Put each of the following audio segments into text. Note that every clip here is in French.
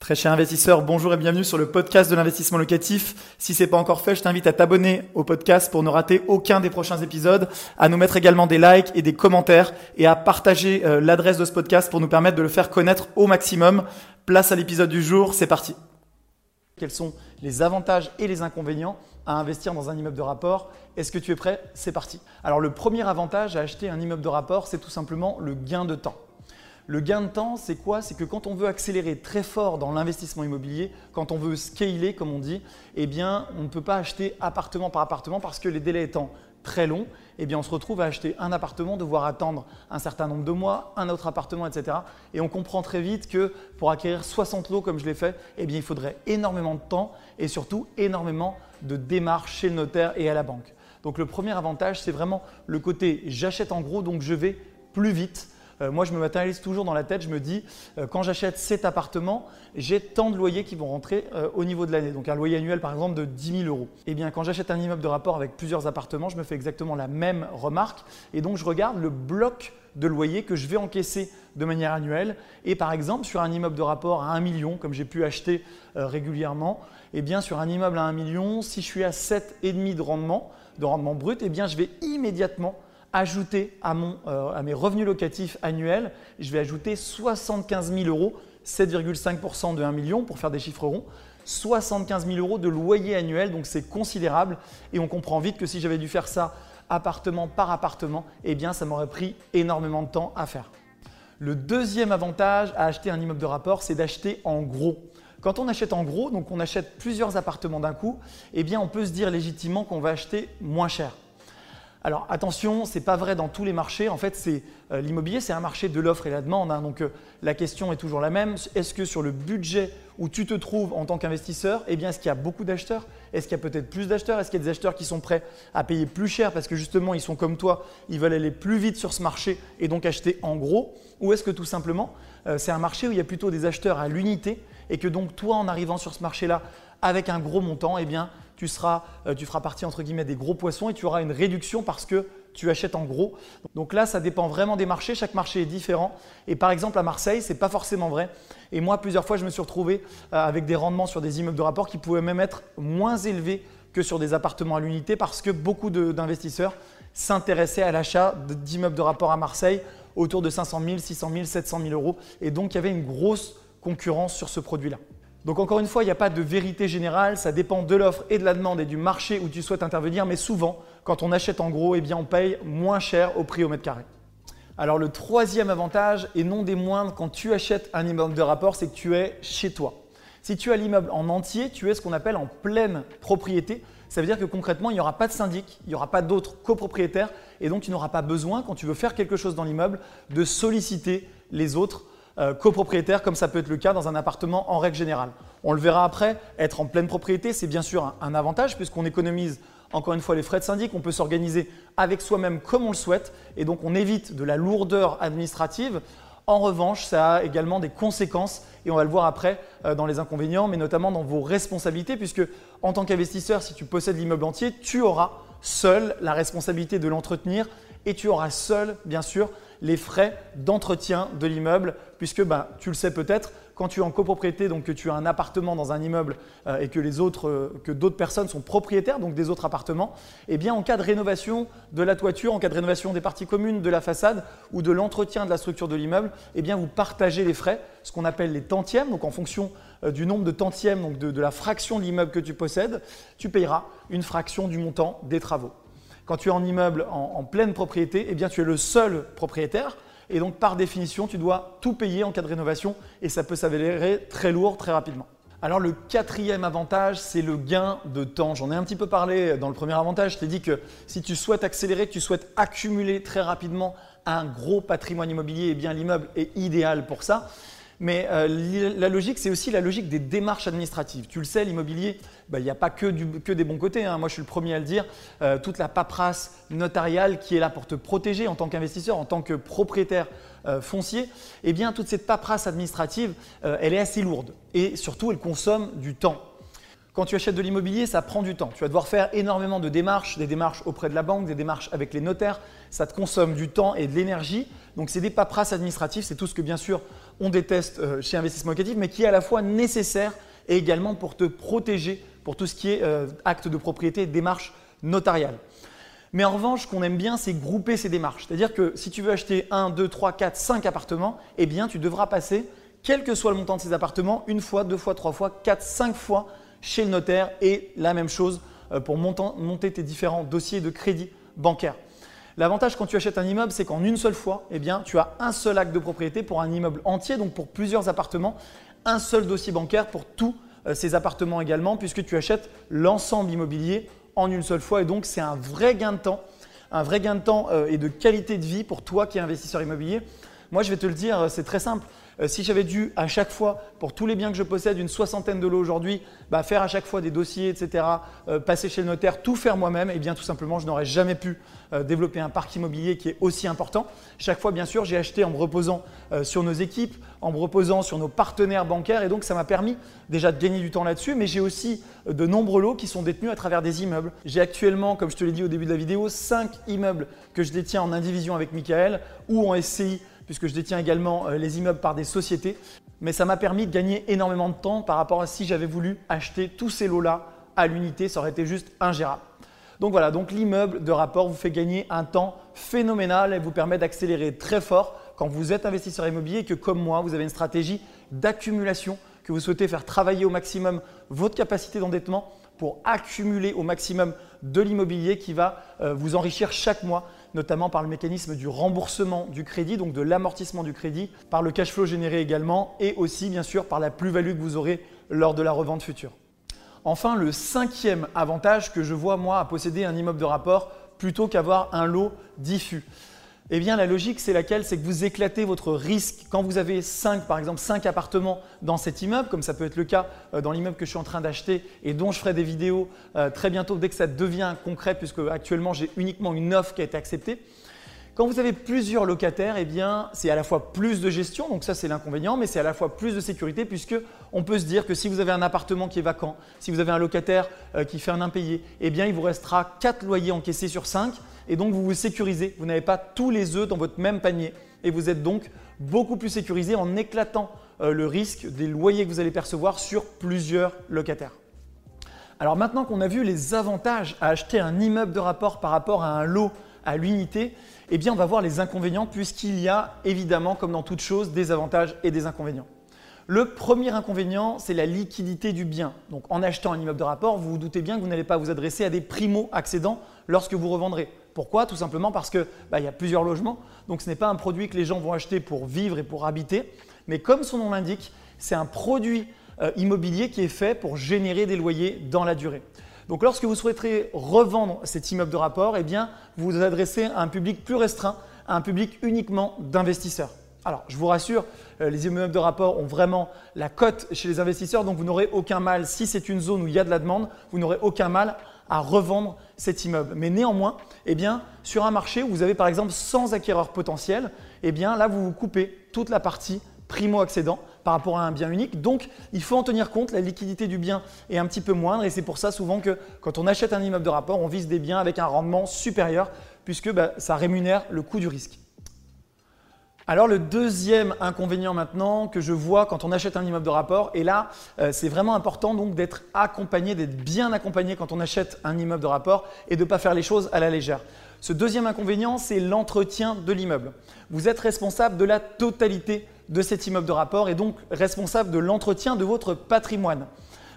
Très cher investisseur, bonjour et bienvenue sur le podcast de l'investissement locatif. Si c'est pas encore fait, je t'invite à t'abonner au podcast pour ne rater aucun des prochains épisodes, à nous mettre également des likes et des commentaires et à partager euh, l'adresse de ce podcast pour nous permettre de le faire connaître au maximum. Place à l'épisode du jour, c'est parti. Quels sont les avantages et les inconvénients à investir dans un immeuble de rapport? Est-ce que tu es prêt? C'est parti. Alors le premier avantage à acheter un immeuble de rapport, c'est tout simplement le gain de temps. Le gain de temps, c'est quoi? C'est que quand on veut accélérer très fort dans l'investissement immobilier, quand on veut scaler, comme on dit, eh on ne peut pas acheter appartement par appartement parce que les délais étant très longs, eh on se retrouve à acheter un appartement, devoir attendre un certain nombre de mois, un autre appartement, etc. Et on comprend très vite que pour acquérir 60 lots comme je l'ai fait, eh il faudrait énormément de temps et surtout énormément de démarches chez le notaire et à la banque. Donc le premier avantage, c'est vraiment le côté j'achète en gros, donc je vais plus vite euh, moi, je me matérialise toujours dans la tête. Je me dis, euh, quand j'achète cet appartement, j'ai tant de loyers qui vont rentrer euh, au niveau de l'année. Donc un loyer annuel, par exemple, de 10 000 euros. Eh bien, quand j'achète un immeuble de rapport avec plusieurs appartements, je me fais exactement la même remarque. Et donc, je regarde le bloc de loyer que je vais encaisser de manière annuelle. Et par exemple, sur un immeuble de rapport à 1 million, comme j'ai pu acheter régulièrement, eh bien, sur un immeuble à 1 million, si je suis à 7,5 de rendement, de rendement brut, eh bien, je vais immédiatement ajouter euh, à, mes revenus locatifs annuels, je vais ajouter 75 000 euros, 7,5% de 1 million pour faire des chiffres ronds, 75 000 euros de loyer annuel, donc c'est considérable et on comprend vite que si j'avais dû faire ça appartement par appartement, eh bien ça m'aurait pris énormément de temps à faire. Le deuxième avantage à acheter un immeuble de rapport, c'est d'acheter en gros. Quand on achète en gros, donc on achète plusieurs appartements d'un coup, eh bien on peut se dire légitimement qu'on va acheter moins cher. Alors attention, ce n'est pas vrai dans tous les marchés. En fait, euh, l'immobilier, c'est un marché de l'offre et la demande. Hein. donc euh, la question est toujours la même. Est-ce que sur le budget où tu te trouves en tant qu'investisseur, eh est-ce qu'il y a beaucoup d'acheteurs? Est-ce qu'il y a peut-être plus d'acheteurs? Est-ce qu'il y a des acheteurs qui sont prêts à payer plus cher parce que justement ils sont comme toi, ils veulent aller plus vite sur ce marché et donc acheter en gros? Ou est-ce que tout simplement euh, c'est un marché où il y a plutôt des acheteurs à l'unité et que donc toi en arrivant sur ce marché-là avec un gros montant, eh bien, euh, tu feras partie entre guillemets des gros poissons et tu auras une réduction parce que tu achètes en gros. Donc là, ça dépend vraiment des marchés. Chaque marché est différent. Et par exemple, à Marseille, ce n'est pas forcément vrai. Et moi, plusieurs fois, je me suis retrouvé euh, avec des rendements sur des immeubles de rapport qui pouvaient même être moins élevés que sur des appartements à l'unité parce que beaucoup d'investisseurs s'intéressaient à l'achat d'immeubles de rapport à Marseille autour de 500 000, 600 000, 700 000 euros. Et donc, il y avait une grosse concurrence sur ce produit-là. Donc encore une fois, il n'y a pas de vérité générale, ça dépend de l'offre et de la demande et du marché où tu souhaites intervenir, mais souvent, quand on achète en gros, eh bien, on paye moins cher au prix au mètre carré. Alors le troisième avantage, et non des moindres, quand tu achètes un immeuble de rapport, c'est que tu es chez toi. Si tu as l'immeuble en entier, tu es ce qu'on appelle en pleine propriété. Ça veut dire que concrètement, il n'y aura pas de syndic, il n'y aura pas d'autres copropriétaires, et donc tu n'auras pas besoin, quand tu veux faire quelque chose dans l'immeuble, de solliciter les autres euh, copropriétaire, comme ça peut être le cas dans un appartement en règle générale. On le verra après, être en pleine propriété, c'est bien sûr un, avantage puisqu'on économise encore une fois les frais de syndic, on peut s'organiser avec soi-même comme on le souhaite et donc on évite de la lourdeur administrative. En revanche, ça a également des conséquences et on va le voir après euh, dans les inconvénients, mais notamment dans vos responsabilités puisque en tant qu'investisseur, si tu possèdes l'immeuble entier, tu auras seul la responsabilité de l'entretenir et tu auras seul, bien sûr, les frais d'entretien de l'immeuble, puisque ben, tu le sais peut-être, quand tu es en copropriété, donc que tu as un appartement dans un immeuble euh, et euh, que d'autres personnes sont propriétaires donc des autres appartements, eh bien en cas de rénovation de la toiture, en cas de rénovation des parties communes, de la façade ou de l'entretien de la structure de l'immeuble, eh bien vous partagez les frais, ce qu'on appelle les tantièmes, donc en fonction euh, du nombre de tantièmes, donc de, de la fraction de l'immeuble que tu possèdes, tu payeras une fraction du montant des travaux. Quand tu es en immeuble en, pleine propriété, eh bien, tu es le seul propriétaire. Et donc, par définition, tu dois tout payer en cas de rénovation et ça peut s'avérer très lourd très rapidement. Alors, le quatrième avantage, c'est le gain de temps. J'en ai un petit peu parlé dans le premier avantage. Je t'ai dit que si tu souhaites accélérer, que tu souhaites accumuler très rapidement un gros patrimoine immobilier, eh bien, l'immeuble est idéal pour ça. Mais euh, la logique, c'est aussi la logique des démarches administratives. Tu le sais, l'immobilier, bah, il n'y a pas que, des bons côtés. Hein. Moi, je suis le premier à le dire. Euh, toute la paperasse notariale qui est là pour te protéger en tant qu'investisseur, en tant que propriétaire euh, foncier, eh bien, toute cette paperasse administrative, elle est assez lourde. Et surtout, elle consomme du temps. Quand tu achètes de l'immobilier, ça prend du temps. Tu vas devoir faire énormément de démarches, des démarches auprès de la banque, des démarches avec les notaires. Ça te consomme du temps et de l'énergie. Donc c'est des paperasses administratives, c'est tout ce que bien sûr on déteste euh, chez Investissement Locatif, mais qui est à la fois nécessaire et également pour te protéger pour tout ce qui est euh, acte de propriété, démarche notariale. Mais en revanche, ce qu'on aime bien, c'est grouper ces démarches. C'est-à-dire que si tu veux acheter 1, 2, 3, 4, 5 appartements, eh bien tu devras passer, quel que soit le montant de ces appartements, une fois, deux fois, trois fois, quatre, cinq fois chez le notaire et la même chose euh, pour monter tes différents dossiers de crédit bancaire. L'avantage quand tu achètes un immeuble, c'est qu'en une seule fois, eh tu as un seul acte de propriété pour un immeuble entier, donc pour plusieurs appartements, un seul dossier bancaire pour tous euh, ces appartements également, puisque tu achètes l'ensemble immobilier en une seule fois. Et donc, c'est un vrai gain de temps, un vrai gain de temps euh, et de qualité de vie pour toi qui es investisseur immobilier. Moi, je vais te le dire, c'est très simple. Euh, si j'avais dû à chaque fois, pour tous les biens que je possède, une soixantaine de lots aujourd'hui, bah, faire à chaque fois des dossiers, etc., euh, passer chez le notaire, tout faire moi-même, et eh bien tout simplement, je n'aurais jamais pu euh, développer un parc immobilier qui est aussi important. Chaque fois, bien sûr, j'ai acheté en me reposant sur nos équipes, en me reposant sur nos partenaires bancaires, et donc ça m'a permis déjà de gagner du temps là-dessus, mais j'ai aussi de nombreux lots qui sont détenus à travers des immeubles. J'ai actuellement, comme je te l'ai dit au début de la vidéo, 5 immeubles que je détiens en indivision avec Michael ou en SCI puisque je détiens également euh, les immeubles par des sociétés. Mais ça m'a permis de gagner énormément de temps par rapport à si j'avais voulu acheter tous ces lots-là à l'unité, ça aurait été juste ingérable. Donc voilà, donc l'immeuble de rapport vous fait gagner un temps phénoménal et vous permet d'accélérer très fort quand vous êtes investisseur immobilier et que comme moi, vous avez une stratégie d'accumulation, que vous souhaitez faire travailler au maximum votre capacité d'endettement pour accumuler au maximum de l'immobilier qui va euh, vous enrichir chaque mois notamment par le mécanisme du remboursement du crédit, donc de l'amortissement du crédit, par le cash flow généré également, et aussi bien sûr par la plus-value que vous aurez lors de la revente future. Enfin, le cinquième avantage que je vois moi à posséder un immeuble de rapport plutôt qu'avoir un lot diffus. Eh bien, la logique, c'est laquelle? C'est que vous éclatez votre risque. Quand vous avez 5, par exemple, 5 appartements dans cet immeuble, comme ça peut être le cas euh, dans l'immeuble que je suis en train d'acheter et dont je ferai des vidéos euh, très bientôt dès que ça devient concret, puisque actuellement j'ai uniquement une offre qui a été acceptée. Quand vous avez plusieurs locataires, eh bien, c'est à la fois plus de gestion, donc ça c'est l'inconvénient, mais c'est à la fois plus de sécurité puisque on peut se dire que si vous avez un appartement qui est vacant, si vous avez un locataire euh, qui fait un impayé, eh bien, il vous restera 4 loyers encaissés sur 5 et donc vous vous sécurisez. Vous n'avez pas tous les œufs dans votre même panier et vous êtes donc beaucoup plus sécurisé en éclatant euh, le risque des loyers que vous allez percevoir sur plusieurs locataires. Alors maintenant qu'on a vu les avantages à acheter un immeuble de rapport par rapport à un lot à l'unité, eh bien on va voir les inconvénients puisqu'il y a évidemment, comme dans toute chose, des avantages et des inconvénients. Le premier inconvénient, c'est la liquidité du bien. Donc en achetant un immeuble de rapport, vous vous doutez bien que vous n'allez pas vous adresser à des primo-accédants lorsque vous revendrez. Pourquoi? Tout simplement parce qu'il bah, y a plusieurs logements, donc ce n'est pas un produit que les gens vont acheter pour vivre et pour habiter, mais comme son nom l'indique, c'est un produit euh, immobilier qui est fait pour générer des loyers dans la durée. Donc lorsque vous souhaiterez revendre cet immeuble de rapport, eh bien, vous vous adressez à un public plus restreint, à un public uniquement d'investisseurs. Alors, je vous rassure, euh, les immeubles de rapport ont vraiment la cote chez les investisseurs, donc vous n'aurez aucun mal, si c'est une zone où il y a de la demande, vous n'aurez aucun mal à revendre cet immeuble. Mais néanmoins, eh sur un marché où vous avez par exemple 100 acquéreurs potentiels, eh bien, là, vous vous coupez toute la partie primo-accédant par rapport à un bien unique. Donc, il faut en tenir compte, la liquidité du bien est un petit peu moindre et c'est pour ça souvent que quand on achète un immeuble de rapport, on vise des biens avec un rendement supérieur puisque bah, ça rémunère le coût du risque. Alors le deuxième inconvénient maintenant que je vois quand on achète un immeuble de rapport, et là euh, c'est vraiment important donc d'être accompagné, d'être bien accompagné quand on achète un immeuble de rapport et de ne pas faire les choses à la légère. Ce deuxième inconvénient, c'est l'entretien de l'immeuble. Vous êtes responsable de la totalité de cet immeuble de rapport et donc responsable de l'entretien de votre patrimoine.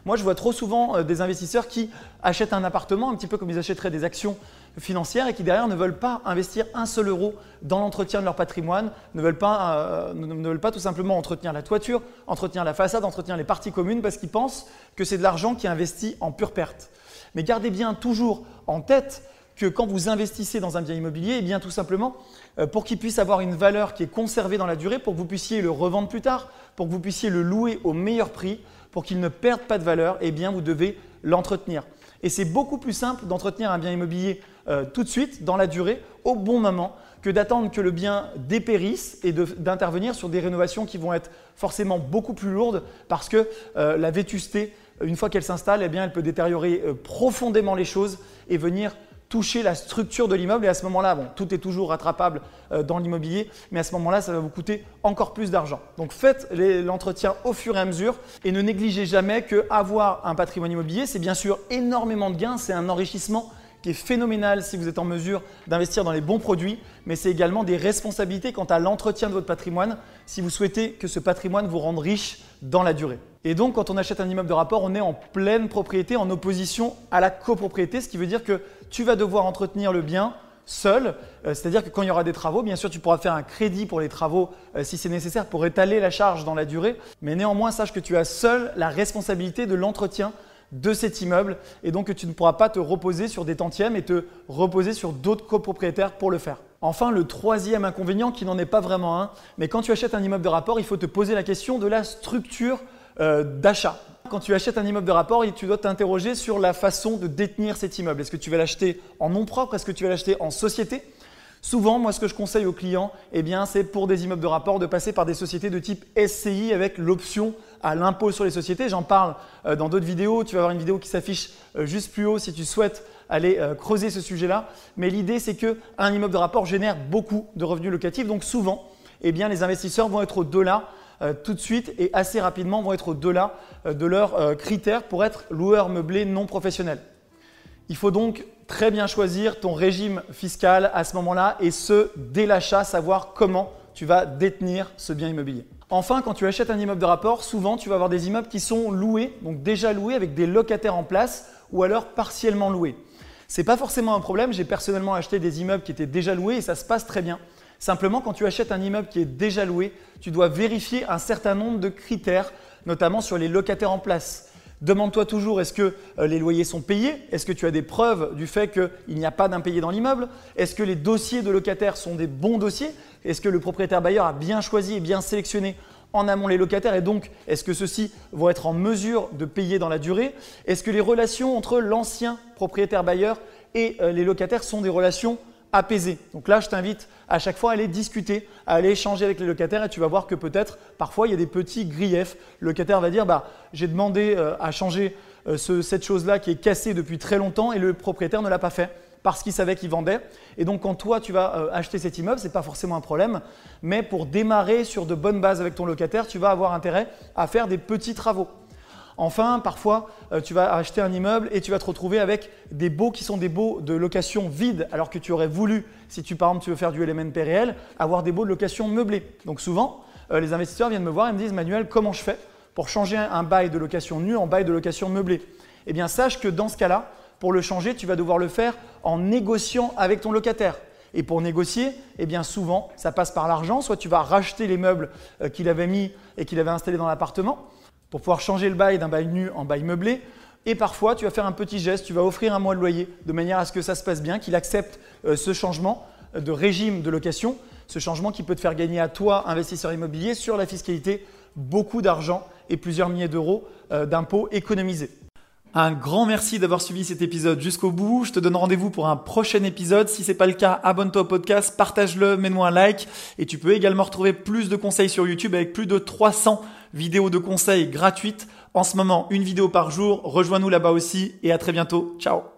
Moi, je vois trop souvent euh, des investisseurs qui achètent un appartement, un petit peu comme ils achèteraient des actions financières et qui derrière ne veulent pas investir un seul euro dans l'entretien de leur patrimoine, ne veulent, pas, euh, ne veulent pas tout simplement entretenir la toiture, entretenir la façade, entretenir les parties communes parce qu'ils pensent que c'est de l'argent qui est investi en pure perte. Mais gardez bien toujours en tête que quand vous investissez dans un bien immobilier, eh bien tout simplement, euh, pour qu'il puisse avoir une valeur qui est conservée dans la durée, pour que vous puissiez le revendre plus tard, pour que vous puissiez le louer au meilleur prix, pour qu'il ne perde pas de valeur, eh bien vous devez l'entretenir. Et c'est beaucoup plus simple d'entretenir un bien immobilier euh, tout de suite, dans la durée, au bon moment, que d'attendre que le bien dépérisse et d'intervenir sur des rénovations qui vont être forcément beaucoup plus lourdes parce que euh, la vétusté, une fois qu'elle s'installe, eh bien, elle peut détériorer profondément les choses et venir toucher la structure de l'immeuble. Et à ce moment-là, bon, tout est toujours rattrapable euh, dans l'immobilier, mais à ce moment-là, ça va vous coûter encore plus d'argent. Donc faites l'entretien au fur et à mesure et ne négligez jamais que avoir un patrimoine immobilier, c'est bien sûr énormément de gains, c'est un enrichissement qui est phénoménal si vous êtes en mesure d'investir dans les bons produits, mais c'est également des responsabilités quant à l'entretien de votre patrimoine si vous souhaitez que ce patrimoine vous rende riche dans la durée. Et donc, quand on achète un immeuble de rapport, on est en pleine propriété, en opposition à la copropriété, ce qui veut dire que tu vas devoir entretenir le bien seul. Euh, c'est-à-dire que quand il y aura des travaux, bien sûr, tu pourras faire un crédit pour les travaux euh, si c'est nécessaire pour étaler la charge dans la durée. Mais néanmoins, sache que tu as seul la responsabilité de l'entretien de cet immeuble et donc que tu ne pourras pas te reposer sur des tantièmes et te reposer sur d'autres copropriétaires pour le faire. Enfin, le troisième inconvénient, qui n'en est pas vraiment un, mais quand tu achètes un immeuble de rapport, il faut te poser la question de la structure euh, d'achat. Quand tu achètes un immeuble de rapport, tu dois t'interroger sur la façon de détenir cet immeuble. Est-ce que tu vas l'acheter en nom propre? Est-ce que tu vas l'acheter en société? Souvent, moi, ce que je conseille aux clients, eh c'est pour des immeubles de rapport de passer par des sociétés de type SCI avec l'option à l'impôt sur les sociétés. J'en parle euh, dans d'autres vidéos. Tu vas avoir une vidéo qui s'affiche euh, juste plus haut si tu souhaites aller euh, creuser ce sujet-là. Mais l'idée, c'est qu'un immeuble de rapport génère beaucoup de revenus locatifs. Donc souvent, eh les investisseurs vont être au-delà tout de suite et assez rapidement vont être au-delà de leurs critères pour être loueurs meublés non professionnels. Il faut donc très bien choisir ton régime fiscal à ce moment-là et ce, dès l'achat, savoir comment tu vas détenir ce bien immobilier. Enfin, quand tu achètes un immeuble de rapport, souvent tu vas avoir des immeubles qui sont loués, donc déjà loués avec des locataires en place ou alors partiellement loués. Ce n'est pas forcément un problème, j'ai personnellement acheté des immeubles qui étaient déjà loués et ça se passe très bien. Simplement, quand tu achètes un immeuble qui est déjà loué, tu dois vérifier un certain nombre de critères, notamment sur les locataires en place. Demande-toi toujours est-ce que euh, les loyers sont payés? Est-ce que tu as des preuves du fait qu'il n'y a pas d'impayé dans l'immeuble? Est-ce que les dossiers de locataires sont des bons dossiers? Est-ce que le propriétaire bailleur a bien choisi et bien sélectionné en amont les locataires? Et donc est-ce que ceux-ci vont être en mesure de payer dans la durée? Est-ce que les relations entre l'ancien propriétaire bailleur et euh, les locataires sont des relations apaisé. Donc là, je t'invite à chaque fois à aller discuter, à aller échanger avec les locataires et tu vas voir que peut-être parfois il y a des petits griefs. Le locataire va dire bah, j'ai demandé euh, à changer euh, cette chose-là qui est cassée depuis très longtemps et le propriétaire ne l'a pas fait parce qu'il savait qu'il vendait. Et donc quand toi tu vas euh, acheter cet immeuble, ce n'est pas forcément un problème, mais pour démarrer sur de bonnes bases avec ton locataire, tu vas avoir intérêt à faire des petits travaux. Enfin, parfois, euh, tu vas acheter un immeuble et tu vas te retrouver avec des baux qui sont des baux de location vide, alors que tu aurais voulu, si tu par exemple tu veux faire du LMNP réel, avoir des baux de location meublés. Donc souvent, euh, les investisseurs viennent me voir et me disent Manuel, comment je fais pour changer un bail de location nu en bail de location meublé? Eh bien, sache que dans ce cas-là, pour le changer, tu vas devoir le faire en négociant avec ton locataire. Et pour négocier, eh bien souvent, ça passe par l'argent. Soit tu vas racheter les meubles euh, qu'il avait mis et qu'il avait installés dans l'appartement, pour pouvoir changer le bail d'un bail nu en bail meublé. Et parfois, tu vas faire un petit geste, tu vas offrir un mois de loyer de manière à ce que ça se passe bien, qu'il accepte euh, ce changement de régime de location, ce changement qui peut te faire gagner à toi, investisseur immobilier, sur la fiscalité, beaucoup d'argent et plusieurs milliers d'euros euh, d'impôts économisés. Un grand merci d'avoir suivi cet épisode jusqu'au bout. Je te donne rendez-vous pour un prochain épisode. Si c'est pas le cas, abonne-toi au podcast, partage-le, mets-moi un like. Et tu peux également retrouver plus de conseils sur YouTube avec plus de 300 vidéos de conseils gratuites. En ce moment, une vidéo par jour. Rejoins-nous là-bas aussi et à très bientôt. Ciao